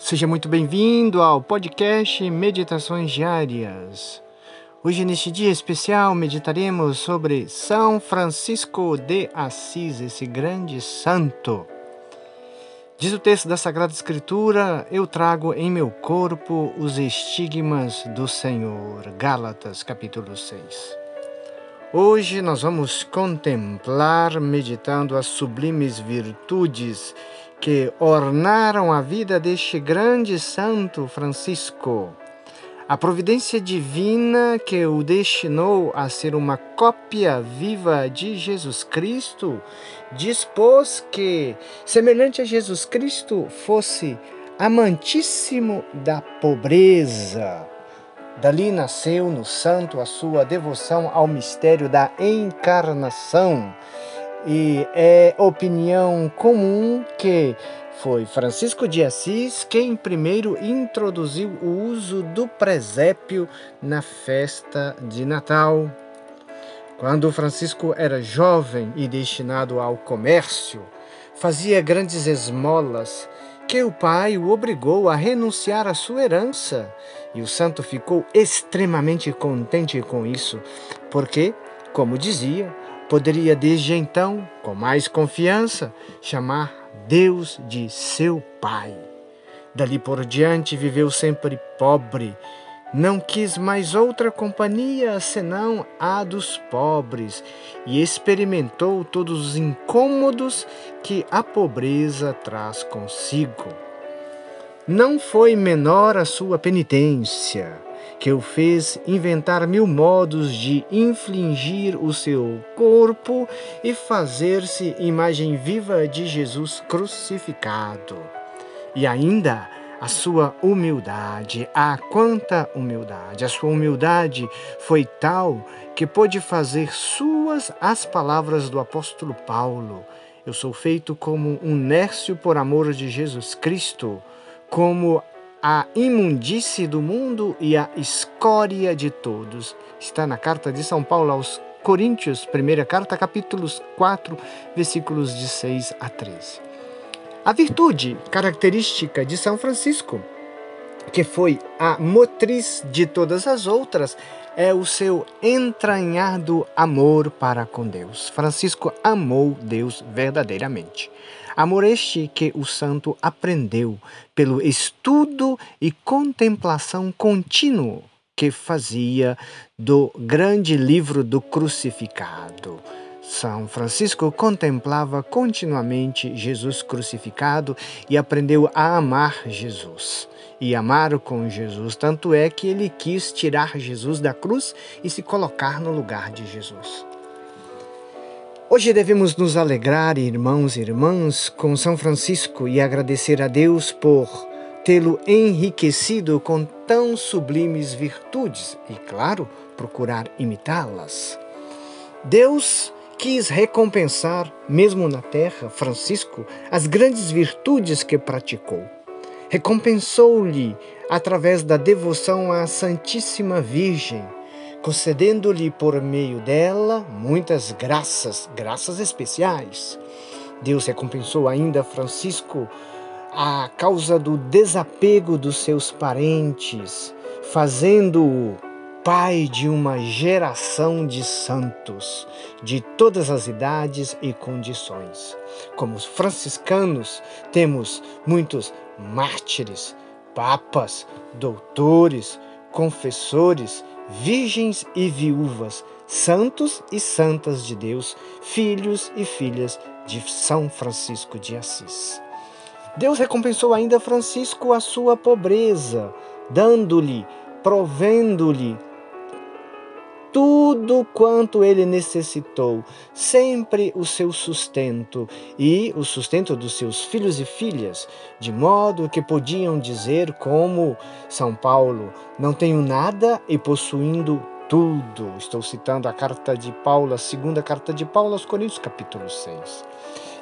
Seja muito bem-vindo ao podcast Meditações Diárias. Hoje, neste dia especial, meditaremos sobre São Francisco de Assis, esse grande santo. Diz o texto da Sagrada Escritura: Eu trago em meu corpo os estigmas do Senhor. Gálatas, capítulo 6. Hoje nós vamos contemplar, meditando as sublimes virtudes que ornaram a vida deste grande santo Francisco. A providência divina que o destinou a ser uma cópia viva de Jesus Cristo dispôs que, semelhante a Jesus Cristo, fosse amantíssimo da pobreza. Dali nasceu no santo a sua devoção ao mistério da encarnação e é opinião comum que foi Francisco de Assis quem primeiro introduziu o uso do presépio na festa de Natal. Quando Francisco era jovem e destinado ao comércio, fazia grandes esmolas que o pai o obrigou a renunciar à sua herança. E o santo ficou extremamente contente com isso, porque, como dizia, poderia desde então, com mais confiança, chamar Deus de seu Pai. Dali por diante viveu sempre pobre, não quis mais outra companhia senão a dos pobres e experimentou todos os incômodos que a pobreza traz consigo. Não foi menor a sua penitência que o fez inventar mil modos de infligir o seu corpo e fazer-se imagem viva de Jesus crucificado. E ainda a sua humildade, ah, quanta humildade! A sua humildade foi tal que pôde fazer suas as palavras do apóstolo Paulo. Eu sou feito como um nércio por amor de Jesus Cristo, como a imundície do mundo e a escória de todos. Está na carta de São Paulo aos Coríntios, primeira carta, capítulos 4, versículos de 6 a 13. A virtude característica de São Francisco, que foi a motriz de todas as outras, é o seu entranhado amor para com Deus. Francisco amou Deus verdadeiramente. Amor este que o santo aprendeu pelo estudo e contemplação contínuo que fazia do grande livro do crucificado. São Francisco contemplava continuamente Jesus crucificado e aprendeu a amar Jesus. E amar com Jesus, tanto é que ele quis tirar Jesus da cruz e se colocar no lugar de Jesus. Hoje devemos nos alegrar, irmãos e irmãs, com São Francisco e agradecer a Deus por tê-lo enriquecido com tão sublimes virtudes e, claro, procurar imitá-las. Deus quis recompensar, mesmo na terra, Francisco, as grandes virtudes que praticou. Recompensou-lhe através da devoção à Santíssima Virgem concedendo-lhe por meio dela muitas graças, graças especiais. Deus recompensou ainda Francisco a causa do desapego dos seus parentes, fazendo-o pai de uma geração de santos de todas as idades e condições. Como franciscanos, temos muitos mártires, papas, doutores, confessores, virgens e viúvas, santos e santas de Deus, filhos e filhas de São Francisco de Assis. Deus recompensou ainda Francisco a sua pobreza, dando-lhe, provendo-lhe tudo quanto ele necessitou, sempre o seu sustento e o sustento dos seus filhos e filhas, de modo que podiam dizer, como São Paulo: Não tenho nada e possuindo tudo. Estou citando a carta de Paulo, a segunda carta de Paulo aos Coríntios, capítulo 6.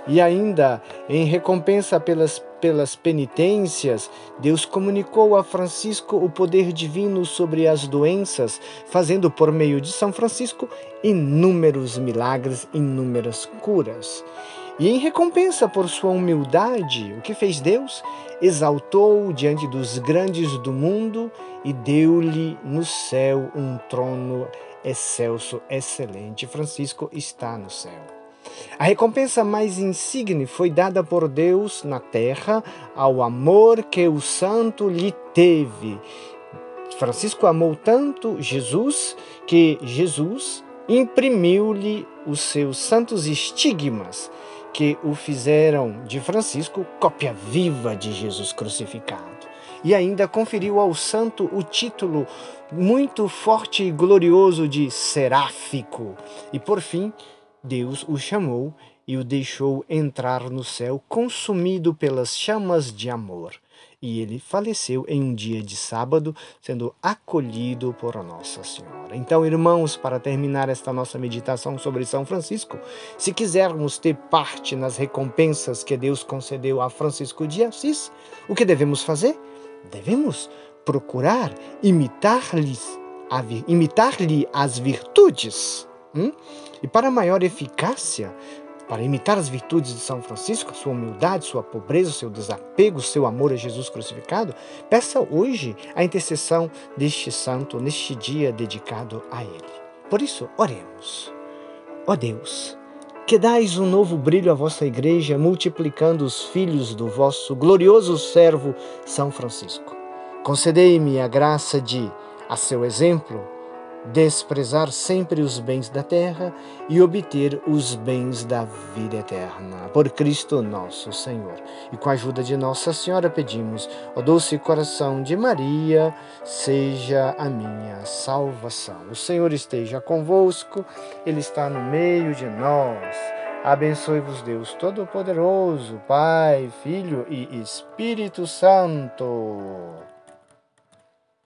E ainda, em recompensa pelas, pelas penitências, Deus comunicou a Francisco o poder divino sobre as doenças, fazendo por meio de São Francisco inúmeros milagres, inúmeras curas. E em recompensa por sua humildade, o que fez Deus? Exaltou diante dos grandes do mundo e deu-lhe no céu um trono excelso, excelente. Francisco está no céu. A recompensa mais insigne foi dada por Deus na terra ao amor que o santo lhe teve. Francisco amou tanto Jesus que Jesus imprimiu-lhe os seus santos estigmas que o fizeram de Francisco cópia viva de Jesus crucificado. E ainda conferiu ao santo o título muito forte e glorioso de seráfico. E por fim, Deus o chamou e o deixou entrar no céu consumido pelas chamas de amor e ele faleceu em um dia de sábado, sendo acolhido por Nossa Senhora. Então, irmãos, para terminar esta nossa meditação sobre São Francisco, se quisermos ter parte nas recompensas que Deus concedeu a Francisco de Assis, o que devemos fazer? Devemos procurar imitar-lhe imitar as virtudes. Hum? E para maior eficácia, para imitar as virtudes de São Francisco, sua humildade, sua pobreza, seu desapego, seu amor a Jesus crucificado, peça hoje a intercessão deste santo neste dia dedicado a ele. Por isso, oremos. Ó Deus, que dais um novo brilho à vossa igreja, multiplicando os filhos do vosso glorioso servo São Francisco. Concedei-me a graça de, a seu exemplo, desprezar sempre os bens da terra e obter os bens da vida eterna. Por Cristo nosso Senhor. E com a ajuda de Nossa Senhora pedimos, ó doce coração de Maria, seja a minha salvação. O Senhor esteja convosco, Ele está no meio de nós. Abençoe-vos Deus Todo-Poderoso, Pai, Filho e Espírito Santo.